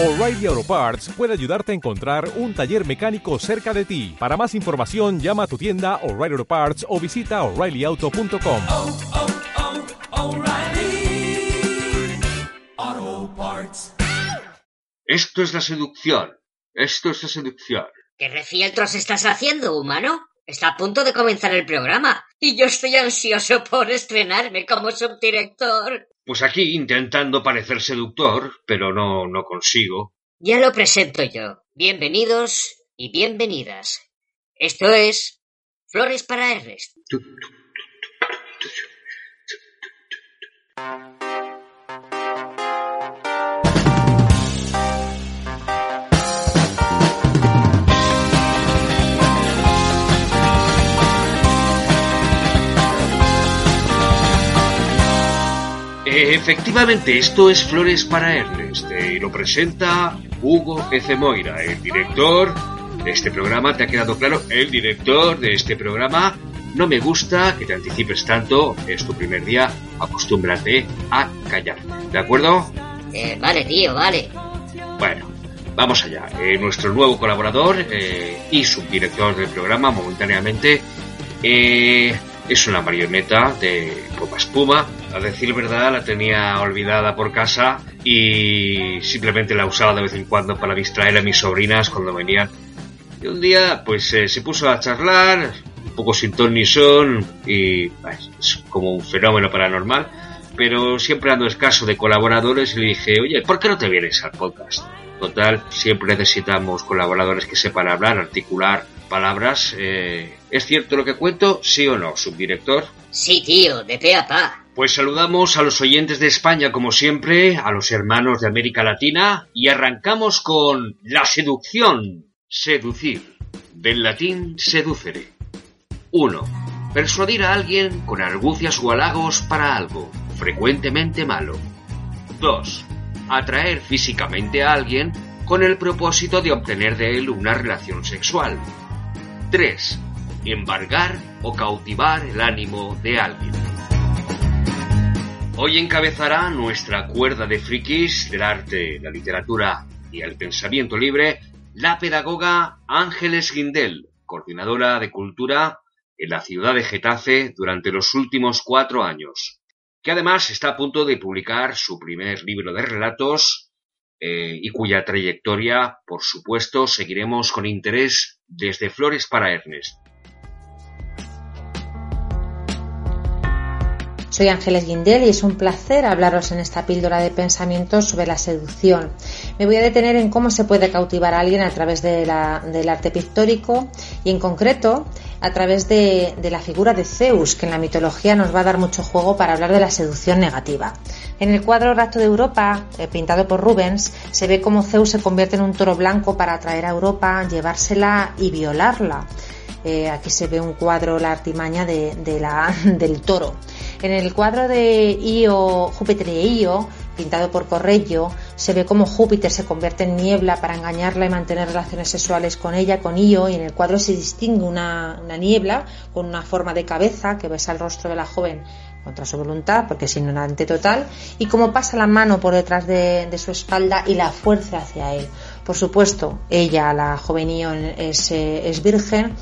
O'Reilly Auto Parts puede ayudarte a encontrar un taller mecánico cerca de ti. Para más información, llama a tu tienda O'Reilly Auto Parts o visita oreillyauto.com. oh, oh, Parts. Esto es la seducción. Esto es la seducción. ¿Qué refieltros estás haciendo, humano? Está a punto de comenzar el programa y yo estoy ansioso por estrenarme como subdirector. Pues aquí intentando parecer seductor, pero no, no consigo. Ya lo presento yo. Bienvenidos y bienvenidas. Esto es Flores para Ernest. Efectivamente, esto es Flores para Ernest eh, y lo presenta Hugo F. Moira, el director de este programa. ¿Te ha quedado claro? El director de este programa. No me gusta que te anticipes tanto, es tu primer día, acostúmbrate a callar. ¿De acuerdo? Eh, vale, tío, vale. Bueno, vamos allá. Eh, nuestro nuevo colaborador eh, y subdirector del programa, momentáneamente, eh, es una marioneta de poca espuma. A decir verdad, la tenía olvidada por casa y simplemente la usaba de vez en cuando para distraer a mis sobrinas cuando venían. Y un día, pues eh, se puso a charlar, un poco sin ton ni son, y es como un fenómeno paranormal. Pero siempre ando escaso de colaboradores y le dije, oye, ¿por qué no te vienes al podcast? Total, siempre necesitamos colaboradores que sepan hablar, articular palabras. Eh, ¿Es cierto lo que cuento? ¿Sí o no, subdirector? Sí, tío, de pe a pa. Pues saludamos a los oyentes de España como siempre, a los hermanos de América Latina y arrancamos con la seducción. Seducir. Del latín seducere. 1. Persuadir a alguien con argucias o halagos para algo, frecuentemente malo. 2. Atraer físicamente a alguien con el propósito de obtener de él una relación sexual. 3. Embargar o cautivar el ánimo de alguien. Hoy encabezará nuestra cuerda de frikis del arte, la literatura y el pensamiento libre la pedagoga Ángeles Guindel, coordinadora de cultura en la ciudad de Getafe durante los últimos cuatro años, que además está a punto de publicar su primer libro de relatos eh, y cuya trayectoria, por supuesto, seguiremos con interés desde Flores para Ernest. Soy Ángeles Guindel y es un placer hablaros en esta píldora de pensamientos sobre la seducción. Me voy a detener en cómo se puede cautivar a alguien a través del arte pictórico y en concreto a través de, la figura de Zeus, que en la mitología nos va a dar mucho juego para hablar de la seducción negativa. En el cuadro Rapto de Europa, eh, pintado por Rubens, se ve cómo Zeus se convierte en un toro blanco para atraer a Europa, llevársela y violarla. Eh, aquí se ve un cuadro, la artimaña de, del toro. En el cuadro de Io, Júpiter y Io, pintado por Correggio, se ve como Júpiter se convierte en niebla para engañarla y mantener relaciones sexuales con ella, con Io, y en el cuadro se distingue una, una niebla con una forma de cabeza que besa el rostro de la joven contra su voluntad, porque es ignorante total, y cómo pasa la mano por detrás de, de su espalda y la fuerza hacia él. Por supuesto, ella, la joven Io, es, es virgen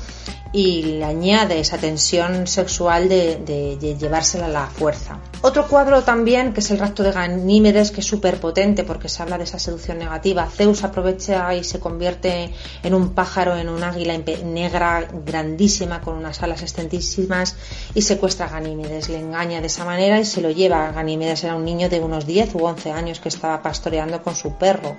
y le añade esa tensión sexual de, llevársela a la fuerza. Otro cuadro también, que es el rapto de Ganímedes, que es súper potente porque se habla de esa seducción negativa. Zeus aprovecha y se convierte en un pájaro, en un águila negra grandísima con unas alas extensísimas y secuestra a Ganímedes. Le engaña de esa manera y se lo lleva. Ganímedes era un niño de unos 10 u 11 años que estaba pastoreando con su perro.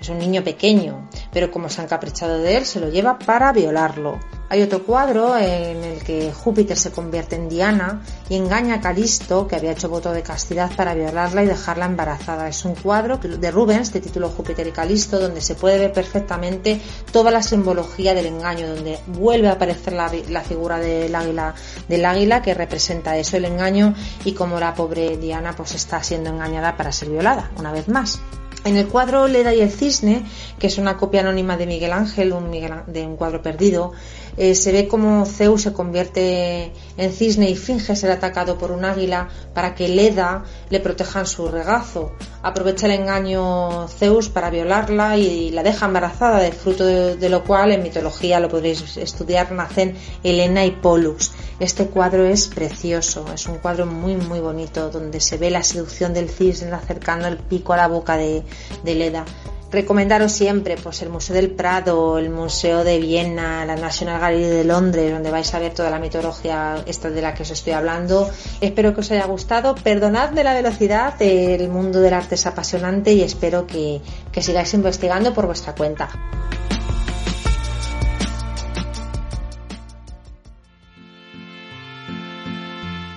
Es un niño pequeño, pero como se han caprichado de él, se lo lleva para violarlo. Hay otro cuadro en el que Júpiter se convierte en Diana y engaña a Calisto, que había hecho voto de castidad para violarla y dejarla embarazada. Es un cuadro de Rubens de título Júpiter y Calisto, donde se puede ver perfectamente toda la simbología del engaño, donde vuelve a aparecer la, figura del águila, del águila que representa eso, el engaño, y como la pobre Diana pues está siendo engañada para ser violada, una vez más. En el cuadro Leda y el Cisne, que es una copia anónima de Miguel Ángel, un de un cuadro perdido, eh, se ve como Zeus se convierte en cisne y finge ser atacado por un águila para que Leda le proteja en su regazo. Aprovecha el engaño Zeus para violarla y la deja embarazada, de fruto de, lo cual en mitología lo podréis estudiar, nacen Helena y Polus. Este cuadro es precioso, es un cuadro muy muy bonito donde se ve la seducción del cisne acercando el pico a la boca de Leda recomendaros siempre pues el Museo del Prado, el Museo de Viena, la National Gallery de Londres, donde vais a ver toda la mitología esta de la que os estoy hablando. Espero que os haya gustado. Perdonad de la velocidad, el mundo del arte es apasionante y espero que, que sigáis investigando por vuestra cuenta.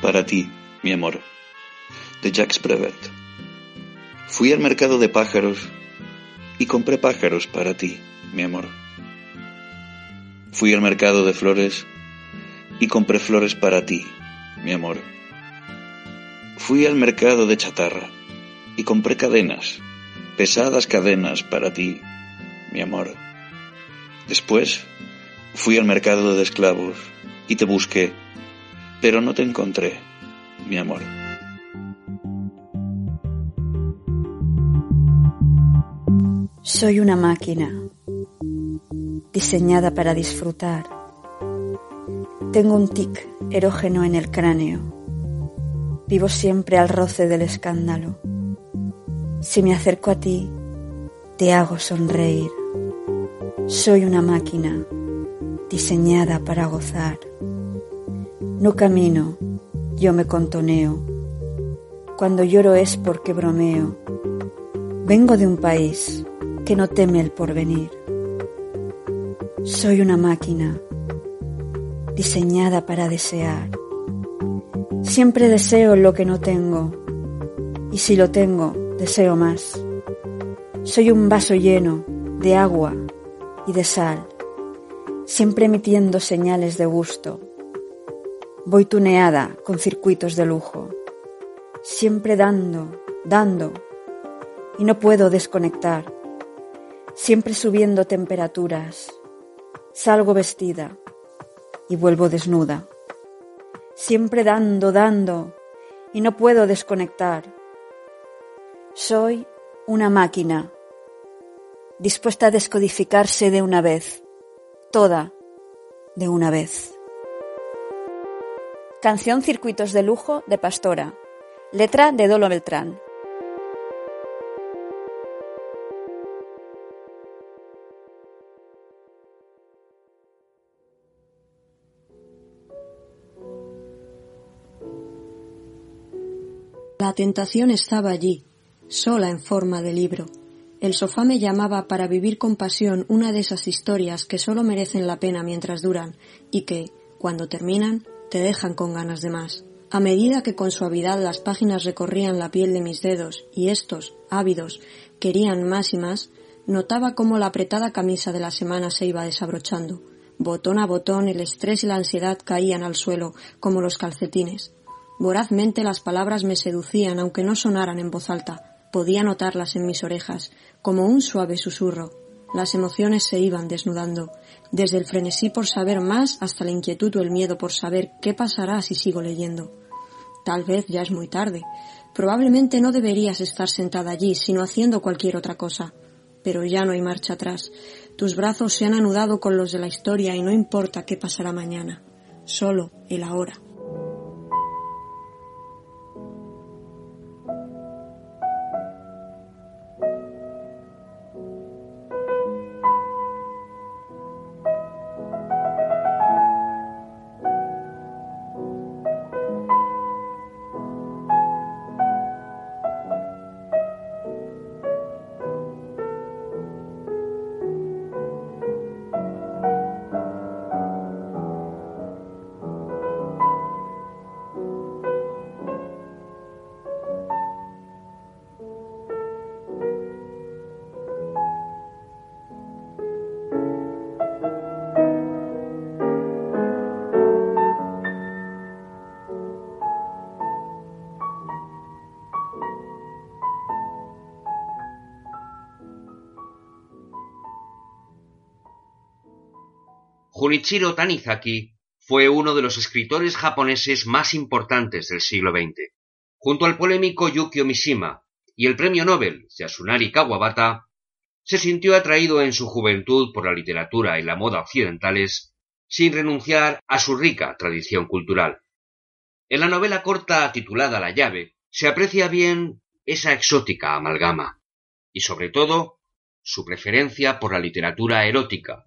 Para ti, mi amor, de Jacques Prévert. Fui al mercado de pájaros y compré pájaros para ti, mi amor. Fui al mercado de flores y compré flores para ti, mi amor. Fui al mercado de chatarra y compré cadenas, pesadas cadenas para ti, mi amor. Después fui al mercado de esclavos y te busqué, pero no te encontré, mi amor. Soy una máquina diseñada para disfrutar. Tengo un tic erógeno en el cráneo. Vivo siempre al roce del escándalo. Si me acerco a ti, te hago sonreír. Soy una máquina diseñada para gozar. No camino, yo me contoneo. Cuando lloro es porque bromeo. Vengo de un país que no teme el porvenir. Soy una máquina diseñada para desear. Siempre deseo lo que no tengo y si lo tengo, deseo más. Soy un vaso lleno de agua y de sal, siempre emitiendo señales de gusto. Voy tuneada con circuitos de lujo, siempre dando, dando, y no puedo desconectar siempre subiendo temperaturas. Salgo vestida y vuelvo desnuda. Siempre dando, dando y no puedo desconectar. Soy una máquina dispuesta a descodificarse de una vez, toda de una vez. Canción Circuitos de Lujo de Pastora. Letra de Dolo Beltrán. La tentación estaba allí, sola en forma de libro. El sofá me llamaba para vivir con pasión una de esas historias que solo merecen la pena mientras duran y que, cuando terminan, te dejan con ganas de más. A medida que con suavidad las páginas recorrían la piel de mis dedos y estos, ávidos, querían más y más, notaba cómo la apretada camisa de la semana se iba desabrochando. Botón a botón el estrés y la ansiedad caían al suelo como los calcetines. Vorazmente las palabras me seducían aunque no sonaran en voz alta. Podía notarlas en mis orejas, como un suave susurro. Las emociones se iban desnudando, desde el frenesí por saber más hasta la inquietud o el miedo por saber qué pasará si sigo leyendo. Tal vez ya es muy tarde. Probablemente no deberías estar sentada allí, sino haciendo cualquier otra cosa. Pero ya no hay marcha atrás. Tus brazos se han anudado con los de la historia y no importa qué pasará mañana. Solo el ahora. Junichiro Tanizaki fue uno de los escritores japoneses más importantes del siglo XX. Junto al polémico Yukio Mishima y el premio Nobel Yasunari Kawabata, se sintió atraído en su juventud por la literatura y la moda occidentales sin renunciar a su rica tradición cultural. En la novela corta titulada La llave se aprecia bien esa exótica amalgama y sobre todo su preferencia por la literatura erótica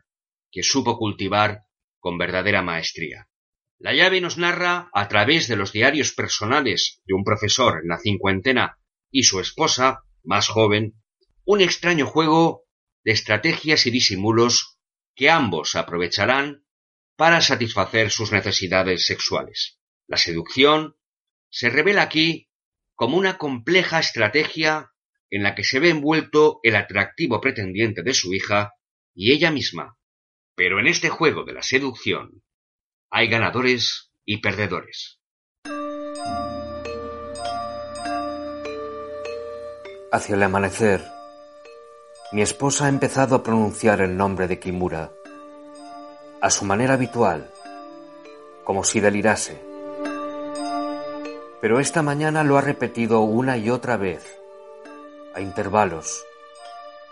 que supo cultivar con verdadera maestría. La llave nos narra, a través de los diarios personales de un profesor en la cincuentena y su esposa, más joven, un extraño juego de estrategias y disimulos que ambos aprovecharán para satisfacer sus necesidades sexuales. La seducción se revela aquí como una compleja estrategia en la que se ve envuelto el atractivo pretendiente de su hija y ella misma. Pero en este juego de la seducción hay ganadores y perdedores. Hacia el amanecer, mi esposa ha empezado a pronunciar el nombre de Kimura, a su manera habitual, como si delirase. Pero esta mañana lo ha repetido una y otra vez, a intervalos,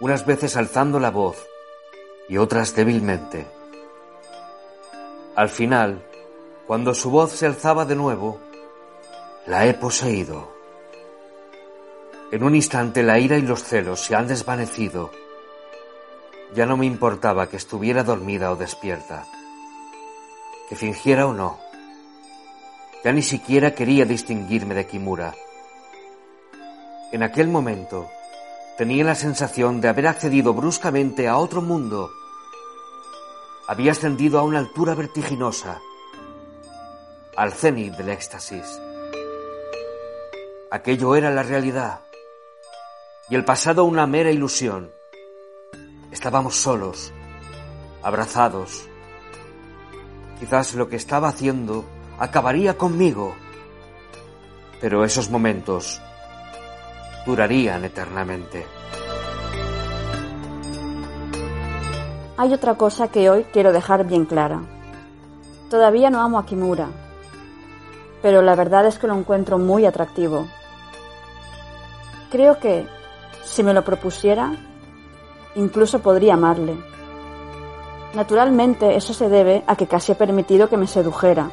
unas veces alzando la voz y otras débilmente. Al final, cuando su voz se alzaba de nuevo, la he poseído. En un instante la ira y los celos se han desvanecido. Ya no me importaba que estuviera dormida o despierta, que fingiera o no. Ya ni siquiera quería distinguirme de Kimura. En aquel momento tenía la sensación de haber accedido bruscamente a otro mundo. Había ascendido a una altura vertiginosa, al cenit del éxtasis. Aquello era la realidad y el pasado una mera ilusión. Estábamos solos, abrazados. Quizás lo que estaba haciendo acabaría conmigo, pero esos momentos durarían eternamente. Hay otra cosa que hoy quiero dejar bien clara. Todavía no amo a Kimura, pero la verdad es que lo encuentro muy atractivo. Creo que, si me lo propusiera, incluso podría amarle. Naturalmente eso se debe a que casi he permitido que me sedujera,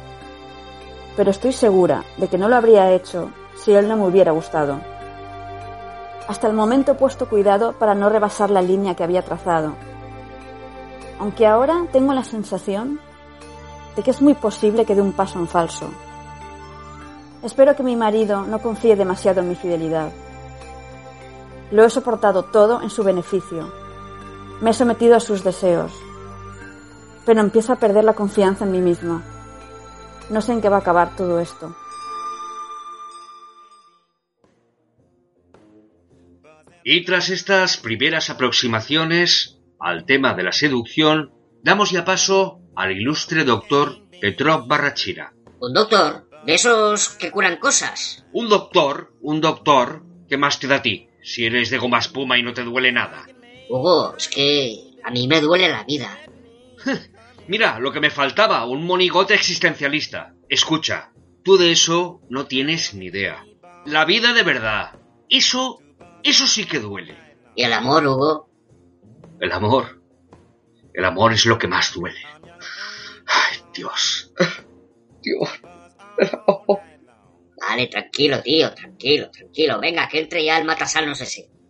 pero estoy segura de que no lo habría hecho si él no me hubiera gustado. Hasta el momento he puesto cuidado para no rebasar la línea que había trazado, aunque ahora tengo la sensación de que es muy posible que dé un paso en falso. Espero que mi marido no confíe demasiado en mi fidelidad. Lo he soportado todo en su beneficio. Me he sometido a sus deseos. Pero empiezo a perder la confianza en mí misma. No sé en qué va a acabar todo esto. Y tras estas primeras aproximaciones al tema de la seducción, damos ya paso al ilustre doctor Petrov Barrachira. Un doctor, de esos que curan cosas. Un doctor, un doctor, ¿qué más te da a ti? Si eres de goma espuma y no te duele nada. Hugo, es que a mí me duele la vida. Mira, lo que me faltaba, un monigote existencialista. Escucha, tú de eso no tienes ni idea. La vida de verdad, eso, eso sí que duele. ¿Y el amor, Hugo? El amor, el amor es lo que más duele. Ay, Dios, Dios. Vale, tranquilo, tío, tranquilo, tranquilo. Venga, que entre ya el matasanos ese. Me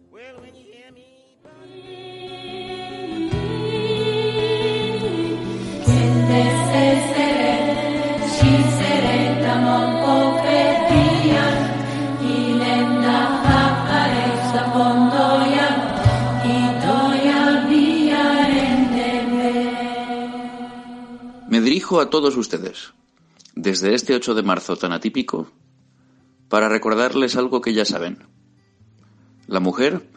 a todos ustedes, desde este 8 de marzo tan atípico, para recordarles algo que ya saben. La mujer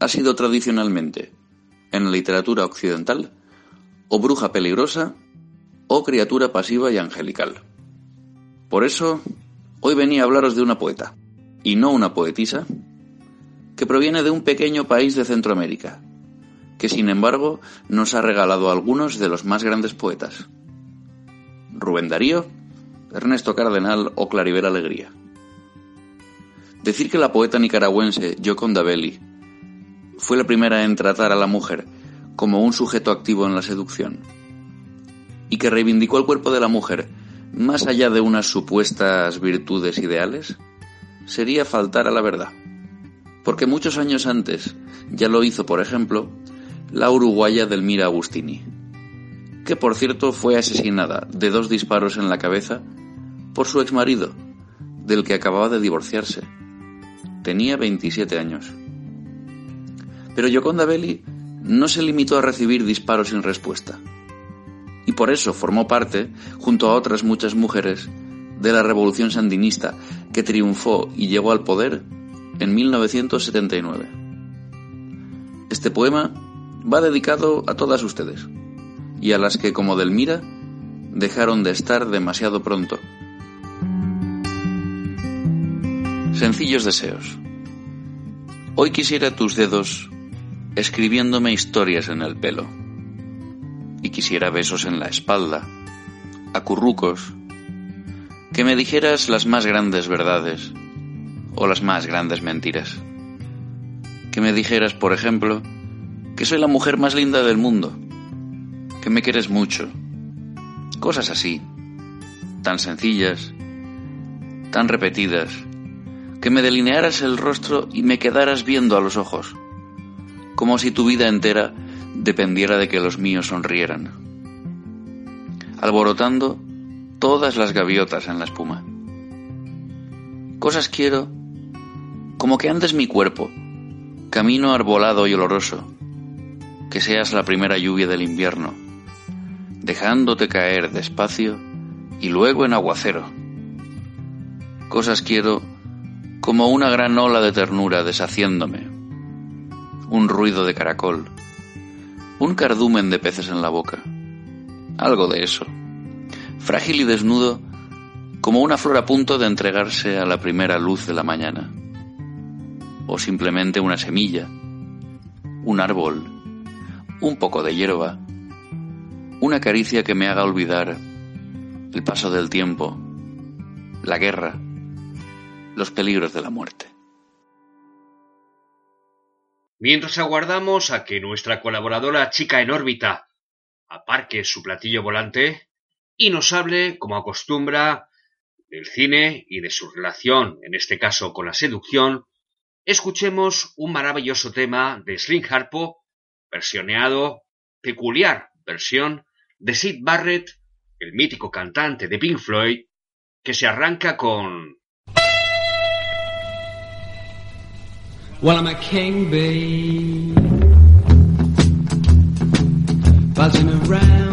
ha sido tradicionalmente, en la literatura occidental, o bruja peligrosa o criatura pasiva y angelical. Por eso, hoy venía a hablaros de una poeta, y no una poetisa, que proviene de un pequeño país de Centroamérica, que sin embargo nos ha regalado algunos de los más grandes poetas. Rubén Darío, Ernesto Cardenal o Claribel Alegría. Decir que la poeta nicaragüense Gioconda Belli fue la primera en tratar a la mujer como un sujeto activo en la seducción y que reivindicó el cuerpo de la mujer más allá de unas supuestas virtudes ideales, sería faltar a la verdad. Porque muchos años antes ya lo hizo, por ejemplo, la uruguaya Delmira Agustini, que por cierto fue asesinada de dos disparos en la cabeza por su exmarido, del que acababa de divorciarse. Tenía 27 años. Pero Gioconda Belli no se limitó a recibir disparos sin respuesta y por eso formó parte, junto a otras muchas mujeres, de la revolución sandinista que triunfó y llegó al poder en 1979. Este poema va dedicado a todas ustedes y a las que, como Delmira, dejaron de estar demasiado pronto. Sencillos deseos. Hoy quisiera tus dedos escribiéndome historias en el pelo y quisiera besos en la espalda, acurrucos, que me dijeras las más grandes verdades o las más grandes mentiras. Que me dijeras, por ejemplo, que soy la mujer más linda del mundo, que me quieres mucho. Cosas así, tan sencillas, tan repetidas, que me delinearas el rostro y me quedaras viendo a los ojos, como si tu vida entera dependiera de que los míos sonrieran, alborotando todas las gaviotas en la espuma. Cosas quiero como que andes mi cuerpo, camino arbolado y oloroso, que seas la primera lluvia del invierno, dejándote caer despacio y luego en aguacero. Cosas quiero como una gran ola de ternura deshaciéndome, un ruido de caracol, un cardumen de peces en la boca. Algo de eso. Frágil y desnudo, como una flor a punto de entregarse a la primera luz de la mañana. O simplemente una semilla, un árbol, un poco de hierba, una caricia que me haga olvidar el paso del tiempo, la guerra, los peligros de la muerte. Mientras aguardamos a que nuestra colaboradora chica en órbita aparque su platillo volante y nos hable, como acostumbra, del cine y de su relación, en este caso con la seducción, escuchemos un maravilloso tema de Slim Harpo, versioneado, peculiar versión de Sid Barrett, el mítico cantante de Pink Floyd, que se arranca con Well, I'm a king bee, buzzing around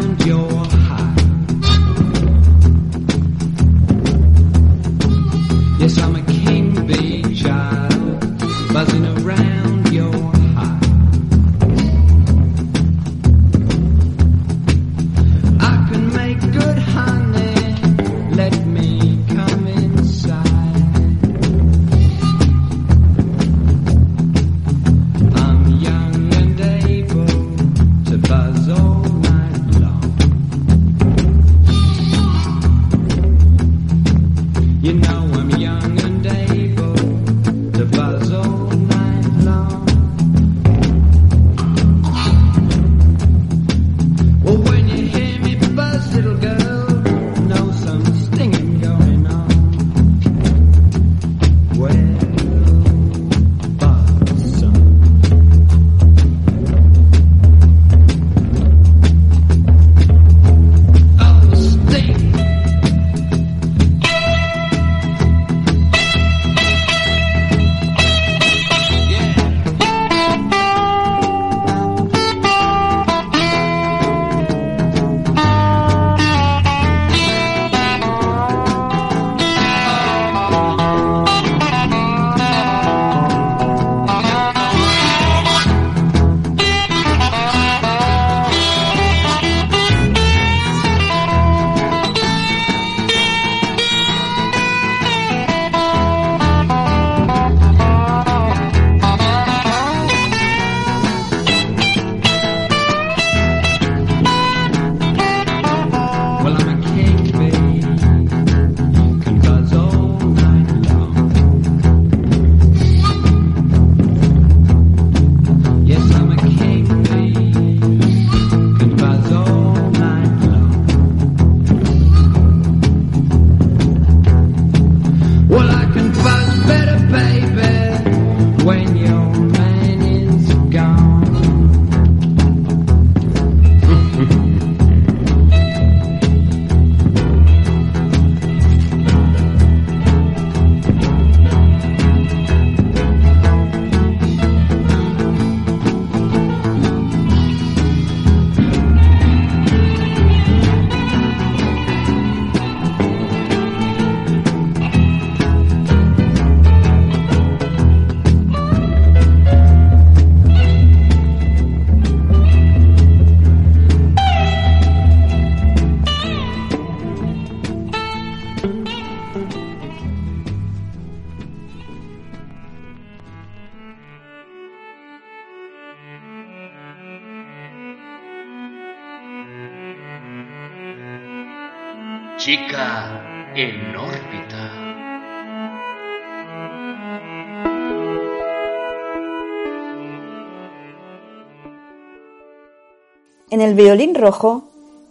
En El violín rojo,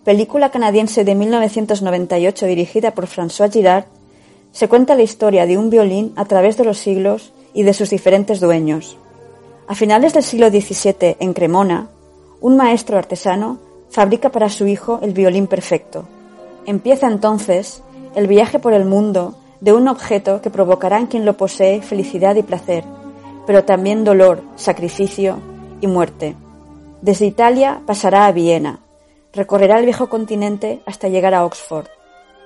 película canadiense de 1998 dirigida por François Girard, se cuenta la historia de un violín a través de los siglos y de sus diferentes dueños. A finales del siglo XVII, en Cremona, un maestro artesano fabrica para su hijo el violín perfecto. Empieza entonces el viaje por el mundo de un objeto que provocará en quien lo posee felicidad y placer, pero también dolor, sacrificio y muerte. Desde Italia pasará a Viena, recorrerá el viejo continente hasta llegar a Oxford,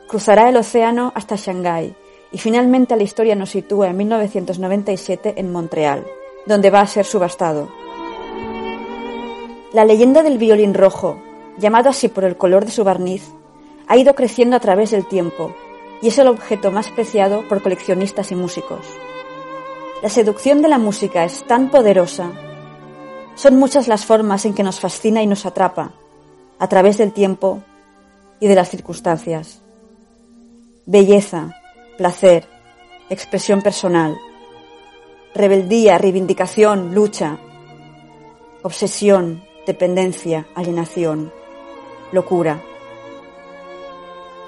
cruzará el océano hasta Shanghái y finalmente la historia nos sitúa en 1997 en Montreal, donde va a ser subastado. La leyenda del violín rojo, llamado así por el color de su barniz, ha ido creciendo a través del tiempo y es el objeto más preciado por coleccionistas y músicos. La seducción de la música es tan poderosa. Son muchas las formas en que nos fascina y nos atrapa, a través del tiempo y de las circunstancias. Belleza, placer, expresión personal, rebeldía, reivindicación, lucha, obsesión, dependencia, alienación, locura.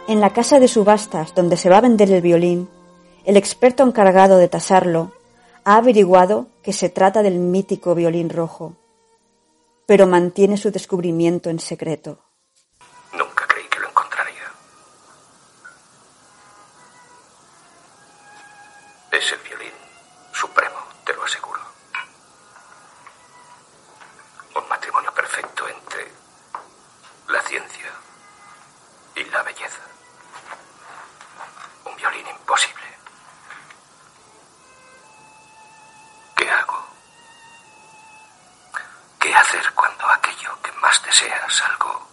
En la casa de subastas donde se va a vender el violín, el experto encargado de tasarlo ha averiguado que se trata del mítico violín rojo, pero mantiene su descubrimiento en secreto. ¿Qué hacer cuando aquello que más deseas, algo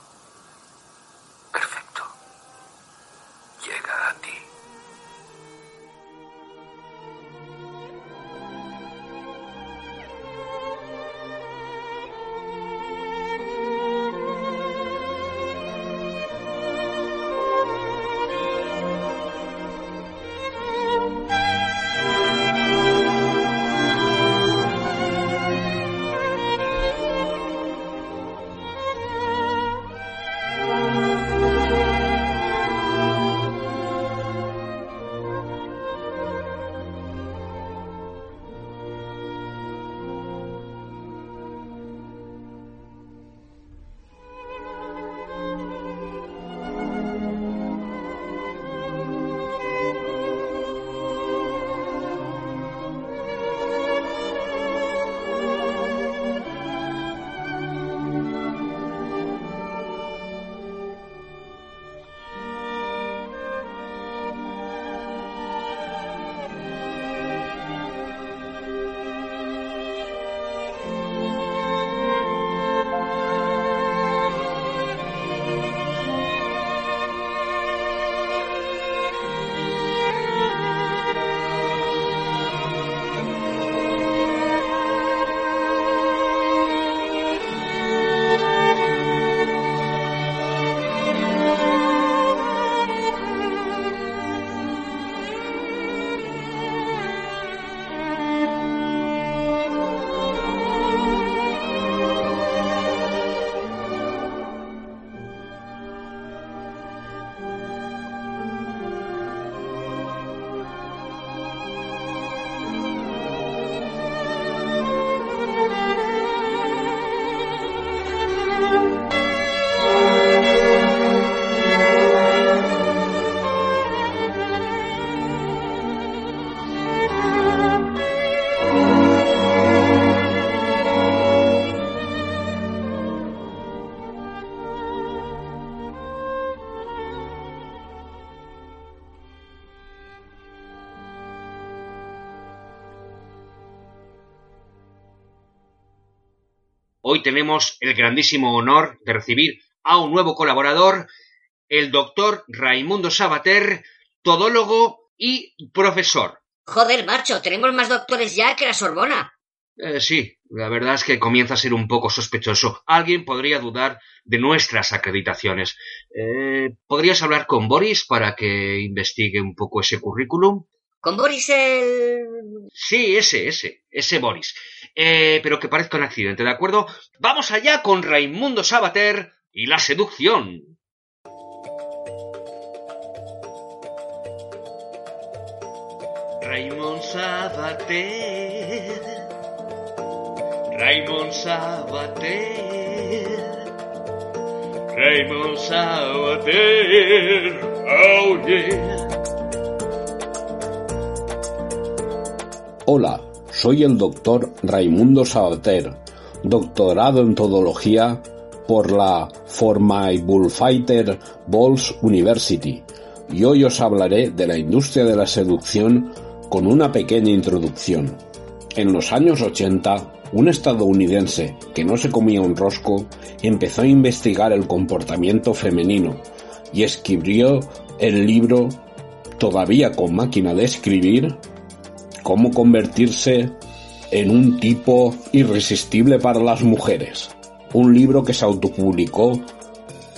Hoy tenemos el grandísimo honor de recibir a un nuevo colaborador, el doctor Raimundo Sabater, todólogo y profesor. Joder, macho, tenemos más doctores ya que la Sorbona. Eh, sí, la verdad es que comienza a ser un poco sospechoso. Alguien podría dudar de nuestras acreditaciones. Eh, ¿Podrías hablar con Boris para que investigue un poco ese currículum? ¿Con Boris el...? Sí, ese, ese, ese Boris. Eh, pero que parezca un accidente, ¿de acuerdo? Vamos allá con Raimundo Sabater y la seducción. Raymond Sabater. Raymond Sabater. Raymond Sabater. Oh yeah. Hola, soy el doctor Raimundo Sabater, doctorado en todología por la Formai Bullfighter Balls University, y hoy os hablaré de la industria de la seducción con una pequeña introducción. En los años 80, un estadounidense que no se comía un rosco empezó a investigar el comportamiento femenino y escribió el libro, todavía con máquina de escribir, Cómo convertirse en un tipo irresistible para las mujeres. Un libro que se autopublicó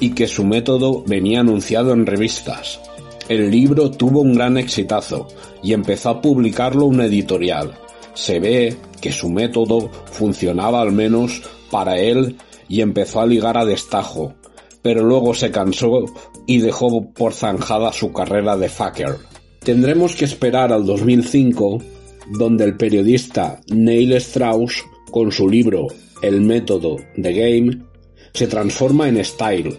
y que su método venía anunciado en revistas. El libro tuvo un gran exitazo y empezó a publicarlo una editorial. Se ve que su método funcionaba al menos para él y empezó a ligar a destajo, pero luego se cansó y dejó por zanjada su carrera de fucker. Tendremos que esperar al 2005, donde el periodista Neil Strauss, con su libro El método de Game, se transforma en Style,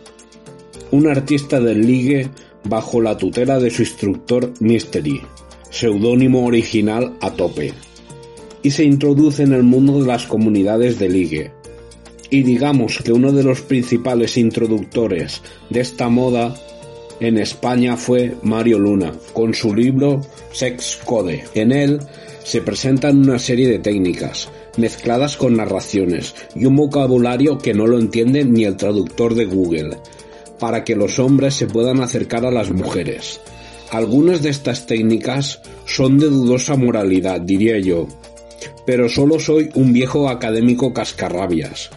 un artista del ligue bajo la tutela de su instructor Mystery, seudónimo original a tope, y se introduce en el mundo de las comunidades de ligue. Y digamos que uno de los principales introductores de esta moda en España fue Mario Luna, con su libro Sex Code. En él se presentan una serie de técnicas, mezcladas con narraciones y un vocabulario que no lo entiende ni el traductor de Google, para que los hombres se puedan acercar a las mujeres. Algunas de estas técnicas son de dudosa moralidad, diría yo, pero solo soy un viejo académico cascarrabias.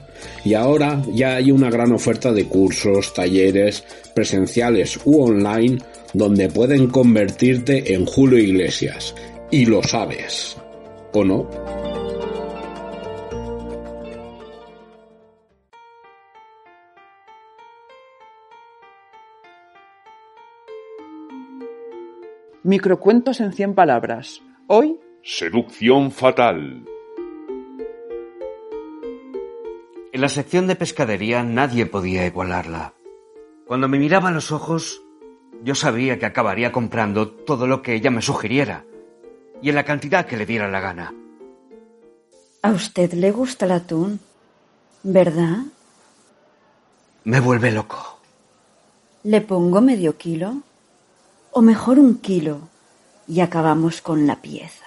Y ahora ya hay una gran oferta de cursos, talleres, presenciales u online, donde pueden convertirte en Julio Iglesias. Y lo sabes. ¿O no? Microcuentos en 100 palabras. Hoy, Seducción fatal. En la sección de pescadería nadie podía igualarla. Cuando me miraba a los ojos, yo sabía que acabaría comprando todo lo que ella me sugiriera y en la cantidad que le diera la gana. A usted le gusta el atún, ¿verdad? Me vuelve loco. ¿Le pongo medio kilo? O mejor un kilo y acabamos con la pieza.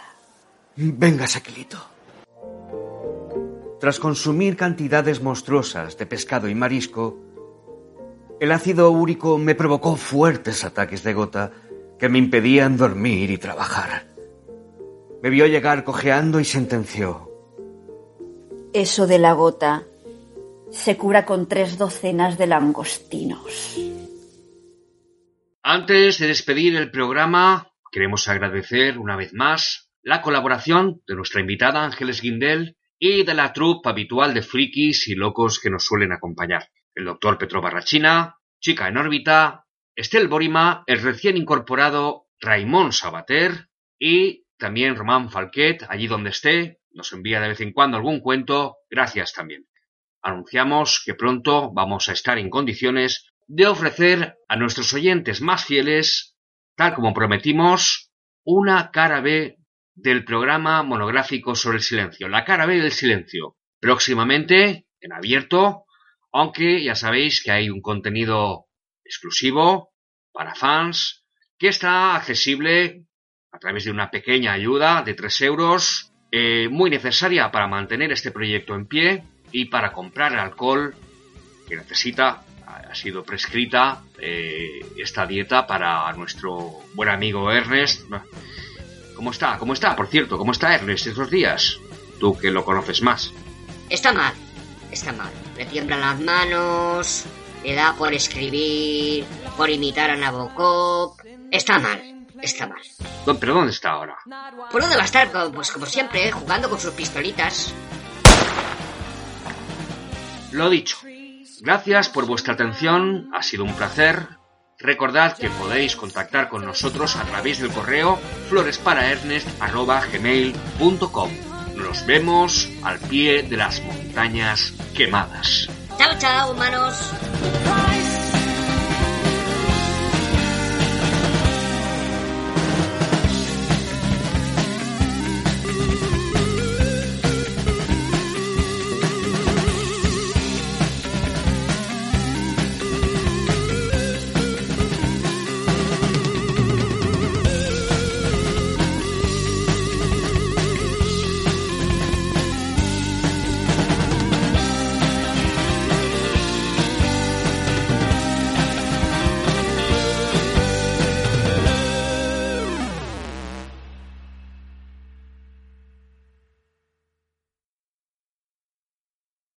Venga, Saquilito. Tras consumir cantidades monstruosas de pescado y marisco, el ácido úrico me provocó fuertes ataques de gota que me impedían dormir y trabajar. Me vio llegar cojeando y sentenció. Eso de la gota se cura con tres docenas de langostinos. Antes de despedir el programa, queremos agradecer una vez más la colaboración de nuestra invitada Ángeles Guindel y de la troupe habitual de frikis y locos que nos suelen acompañar. El doctor Petro Barrachina, Chica en órbita, Estel Borima, el recién incorporado Raimón Sabater y también Román Falquet, allí donde esté, nos envía de vez en cuando algún cuento. Gracias también. Anunciamos que pronto vamos a estar en condiciones de ofrecer a nuestros oyentes más fieles, tal como prometimos, una cara B del programa monográfico sobre el silencio, la cara B del silencio, próximamente en abierto, aunque ya sabéis que hay un contenido exclusivo para fans que está accesible a través de una pequeña ayuda de 3 euros, eh, muy necesaria para mantener este proyecto en pie y para comprar el alcohol que necesita. Ha sido prescrita eh, esta dieta para nuestro buen amigo Ernest. ¿Cómo está? ¿Cómo está? Por cierto, ¿cómo está Ernest estos días? tú que lo conoces más. Está mal, está mal. Le tiemblan las manos, le da por escribir, por imitar a Nabokov. Está mal, está mal. ¿Dó- ¿Pero dónde está ahora? ¿Por dónde va a estar? Pues como siempre, jugando con sus pistolitas. Lo dicho. Gracias por vuestra atención, ha sido un placer. Recordad que podéis contactar con nosotros a través del correo floresparaernest.gmail.com Nos vemos al pie de las montañas quemadas. Chao, chao, humanos.